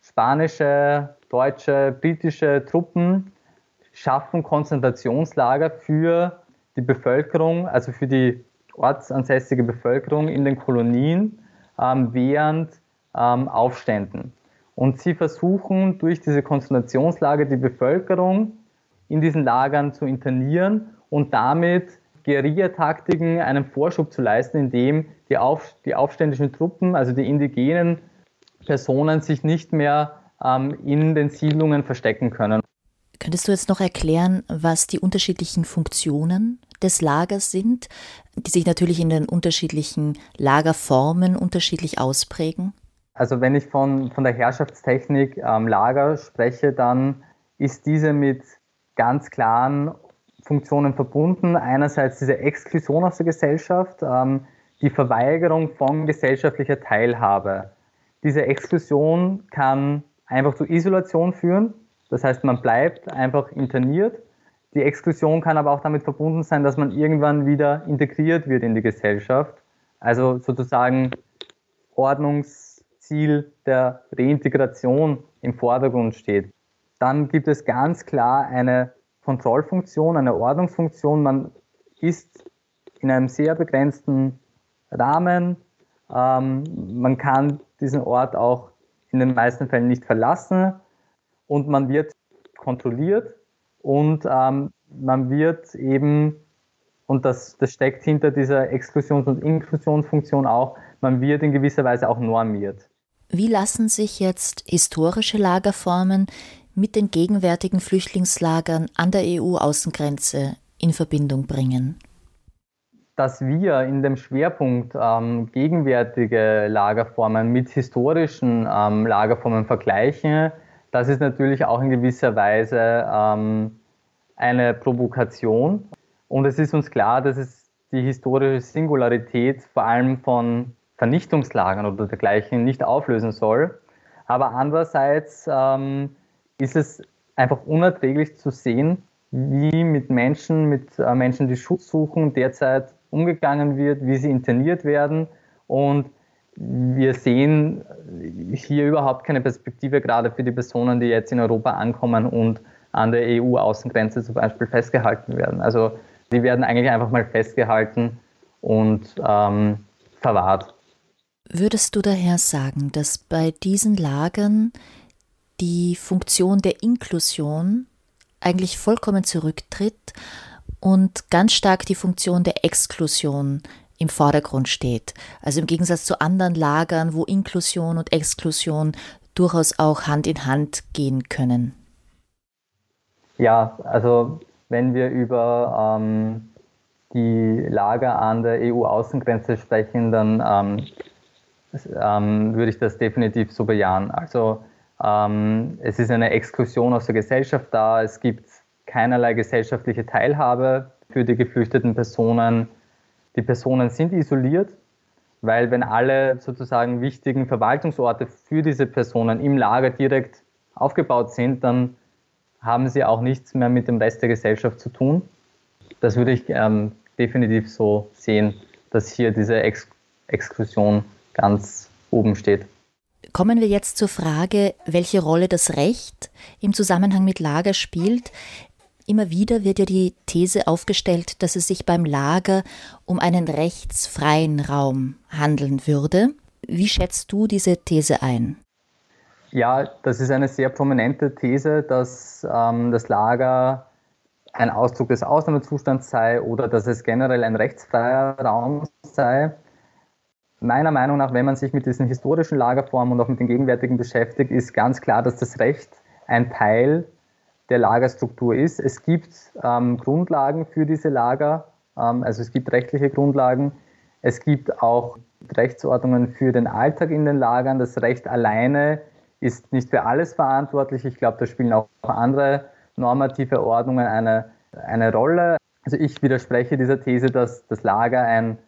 [SPEAKER 13] Spanische, deutsche, britische Truppen schaffen Konzentrationslager für die Bevölkerung, also für die ortsansässige Bevölkerung in den Kolonien ähm, während ähm, Aufständen. Und sie versuchen durch diese Konzentrationslager die Bevölkerung in diesen Lagern zu internieren und damit Guerillataktiken einen Vorschub zu leisten, indem die, auf, die aufständischen Truppen, also die indigenen Personen, sich nicht mehr ähm, in den Siedlungen verstecken können.
[SPEAKER 12] Könntest du jetzt noch erklären, was die unterschiedlichen Funktionen des Lagers sind, die sich natürlich in den unterschiedlichen Lagerformen unterschiedlich ausprägen?
[SPEAKER 13] Also wenn ich von, von der Herrschaftstechnik ähm, Lager spreche, dann ist diese mit ganz klaren Funktionen verbunden. Einerseits diese Exklusion aus der Gesellschaft, ähm, die Verweigerung von gesellschaftlicher Teilhabe. Diese Exklusion kann einfach zu Isolation führen. Das heißt, man bleibt einfach interniert die Exklusion kann aber auch damit verbunden sein, dass man irgendwann wieder integriert wird in die Gesellschaft. Also sozusagen Ordnungsziel der Reintegration im Vordergrund steht. Dann gibt es ganz klar eine Kontrollfunktion, eine Ordnungsfunktion. Man ist in einem sehr begrenzten Rahmen. Ähm, man kann diesen Ort auch in den meisten Fällen nicht verlassen und man wird kontrolliert und ähm, man wird eben, und das, das steckt hinter dieser Exklusions- und Inklusionsfunktion auch, man wird in gewisser Weise auch normiert.
[SPEAKER 12] Wie lassen sich jetzt historische Lagerformen mit den gegenwärtigen Flüchtlingslagern an der EU-Außengrenze in Verbindung bringen?
[SPEAKER 13] Dass wir in dem Schwerpunkt ähm, gegenwärtige Lagerformen mit historischen ähm, Lagerformen vergleichen, das ist natürlich auch in gewisser Weise ähm, eine Provokation. Und es ist uns klar, dass es die historische Singularität vor allem von Vernichtungslagern oder dergleichen nicht auflösen soll. Aber andererseits ähm, ist es einfach unerträglich zu sehen, wie mit Menschen, mit äh, Menschen, die Schutz suchen, derzeit umgegangen wird, wie sie interniert werden. Und wir sehen hier überhaupt keine Perspektive, gerade für die Personen, die jetzt in Europa ankommen und an der EU-Außengrenze zum Beispiel festgehalten werden. Also die werden eigentlich einfach mal festgehalten und ähm, verwahrt.
[SPEAKER 12] Würdest du daher sagen, dass bei diesen Lagern die Funktion der Inklusion eigentlich vollkommen zurücktritt und ganz stark die Funktion der Exklusion im Vordergrund steht. Also im Gegensatz zu anderen Lagern, wo Inklusion und Exklusion durchaus auch Hand in Hand gehen können.
[SPEAKER 13] Ja, also wenn wir über ähm, die Lager an der EU-Außengrenze sprechen, dann ähm, ähm, würde ich das definitiv so bejahen. Also ähm, es ist eine Exklusion aus der Gesellschaft da, es gibt keinerlei gesellschaftliche Teilhabe für die geflüchteten Personen. Die Personen sind isoliert, weil wenn alle sozusagen wichtigen Verwaltungsorte für diese Personen im Lager direkt aufgebaut sind, dann haben sie auch nichts mehr mit dem Rest der Gesellschaft zu tun. Das würde ich ähm, definitiv so sehen, dass hier diese Ex Exklusion ganz oben steht.
[SPEAKER 12] Kommen wir jetzt zur Frage, welche Rolle das Recht im Zusammenhang mit Lager spielt. Immer wieder wird ja die These aufgestellt, dass es sich beim Lager um einen rechtsfreien Raum handeln würde. Wie schätzt du diese These ein?
[SPEAKER 13] Ja, das ist eine sehr prominente These, dass ähm, das Lager ein Ausdruck des Ausnahmezustands sei oder dass es generell ein rechtsfreier Raum sei. Meiner Meinung nach, wenn man sich mit diesen historischen Lagerformen und auch mit den gegenwärtigen beschäftigt, ist ganz klar, dass das Recht ein Teil der Lagerstruktur ist. Es gibt ähm, Grundlagen für diese Lager, ähm, also es gibt rechtliche Grundlagen. Es gibt auch Rechtsordnungen für den Alltag in den Lagern. Das Recht alleine ist nicht für alles verantwortlich. Ich glaube, da spielen auch andere normative Ordnungen eine, eine Rolle. Also ich widerspreche dieser These, dass das Lager ein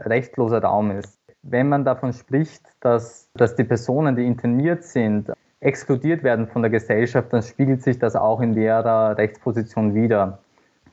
[SPEAKER 13] rechtloser Raum ist. Wenn man davon spricht, dass, dass die Personen, die interniert sind, exkludiert werden von der Gesellschaft, dann spiegelt sich das auch in der Rechtsposition wider.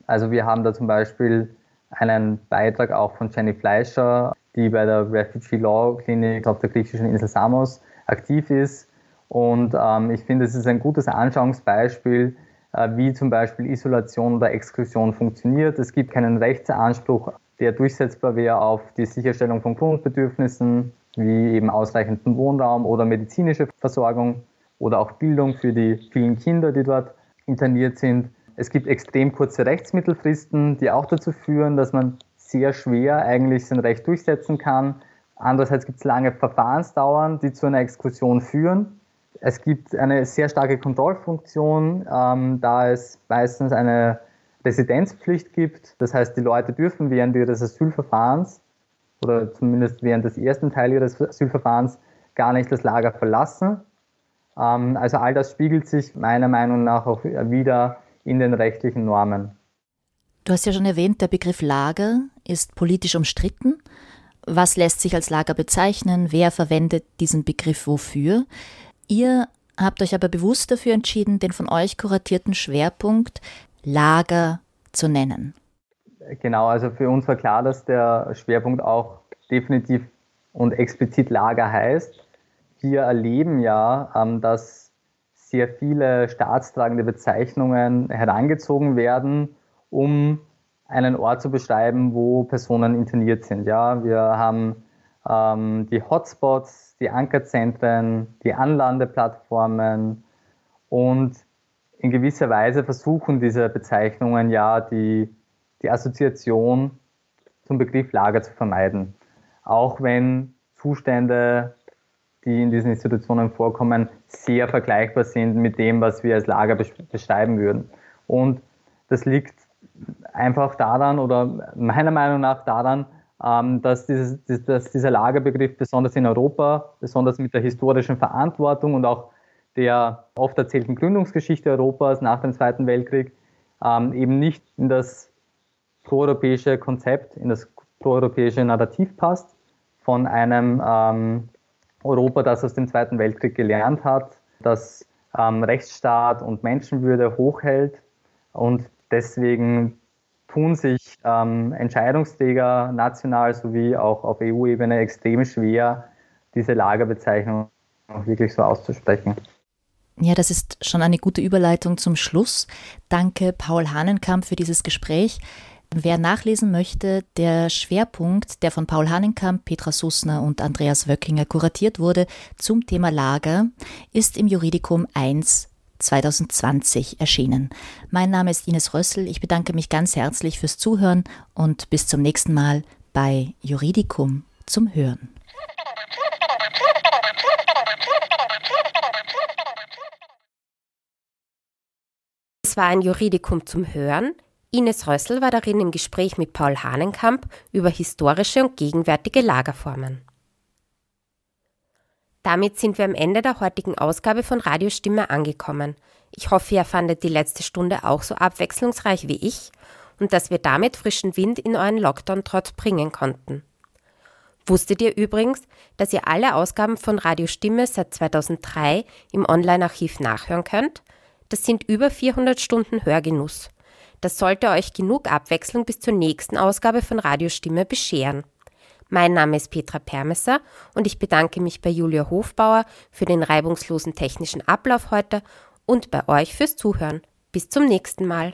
[SPEAKER 13] Also wir haben da zum Beispiel einen Beitrag auch von Jenny Fleischer, die bei der Refugee Law Klinik auf der griechischen Insel Samos aktiv ist. Und ähm, ich finde, es ist ein gutes Anschauungsbeispiel, äh, wie zum Beispiel Isolation oder Exklusion funktioniert. Es gibt keinen Rechtsanspruch, der durchsetzbar wäre auf die Sicherstellung von Grundbedürfnissen, wie eben ausreichenden Wohnraum oder medizinische Versorgung oder auch Bildung für die vielen Kinder, die dort interniert sind. Es gibt extrem kurze Rechtsmittelfristen, die auch dazu führen, dass man sehr schwer eigentlich sein Recht durchsetzen kann. Andererseits gibt es lange Verfahrensdauern, die zu einer Exklusion führen. Es gibt eine sehr starke Kontrollfunktion, ähm, da es meistens eine Residenzpflicht gibt. Das heißt, die Leute dürfen während ihres Asylverfahrens oder zumindest während des ersten Teils ihres Asylverfahrens gar nicht das Lager verlassen. Ähm, also all das spiegelt sich meiner Meinung nach auch wieder in den rechtlichen Normen.
[SPEAKER 12] Du hast ja schon erwähnt, der Begriff Lager ist politisch umstritten. Was lässt sich als Lager bezeichnen? Wer verwendet diesen Begriff wofür? Ihr habt euch aber bewusst dafür entschieden, den von euch kuratierten Schwerpunkt Lager zu nennen.
[SPEAKER 13] Genau, also für uns war klar, dass der Schwerpunkt auch definitiv und explizit Lager heißt wir erleben ja, ähm, dass sehr viele staatstragende Bezeichnungen herangezogen werden, um einen Ort zu beschreiben, wo Personen interniert sind. Ja, wir haben ähm, die Hotspots, die Ankerzentren, die Anlandeplattformen und in gewisser Weise versuchen diese Bezeichnungen ja die, die Assoziation zum Begriff Lager zu vermeiden. Auch wenn Zustände die in diesen Institutionen vorkommen, sehr vergleichbar sind mit dem, was wir als Lager beschreiben würden. Und das liegt einfach daran oder meiner Meinung nach daran, ähm, dass, dieses, dass dieser Lagerbegriff besonders in Europa, besonders mit der historischen Verantwortung und auch der oft erzählten Gründungsgeschichte Europas nach dem Zweiten Weltkrieg ähm, eben nicht in das proeuropäische Konzept, in das proeuropäische Narrativ passt von einem ähm, Europa, das aus dem Zweiten Weltkrieg gelernt hat, das ähm, Rechtsstaat und Menschenwürde hochhält und deswegen tun sich ähm, Entscheidungsträger national sowie auch auf EU-Ebene extrem schwer, diese Lagerbezeichnung wirklich so auszusprechen.
[SPEAKER 12] Ja, das ist schon eine gute Überleitung zum Schluss. Danke, Paul Hahnenkamp, für dieses Gespräch. Wer nachlesen möchte, der Schwerpunkt, der von Paul Hahnenkamp, Petra Sussner und Andreas Wöckinger kuratiert wurde zum Thema Lager, ist im Juridikum 1 2020 erschienen. Mein Name ist Ines Rössel. Ich bedanke mich ganz herzlich fürs Zuhören und bis zum nächsten Mal bei Juridikum zum Hören.
[SPEAKER 14] War ein Juridikum zum Hören. Ines Rössel war darin im Gespräch mit Paul Hahnenkamp über historische und gegenwärtige Lagerformen. Damit sind wir am Ende der heutigen Ausgabe von Radiostimme angekommen. Ich hoffe, ihr fandet die letzte Stunde auch so abwechslungsreich wie ich und dass wir damit frischen Wind in euren Lockdown-Trotz bringen konnten. Wusstet ihr übrigens, dass ihr alle Ausgaben von Radiostimme seit 2003 im Online-Archiv nachhören könnt? Das sind über 400 Stunden Hörgenuss. Das sollte euch genug Abwechslung bis zur nächsten Ausgabe von Radiostimme bescheren. Mein Name ist Petra Permesser und ich bedanke mich bei Julia Hofbauer für den reibungslosen technischen Ablauf heute und bei euch fürs Zuhören. Bis zum nächsten Mal.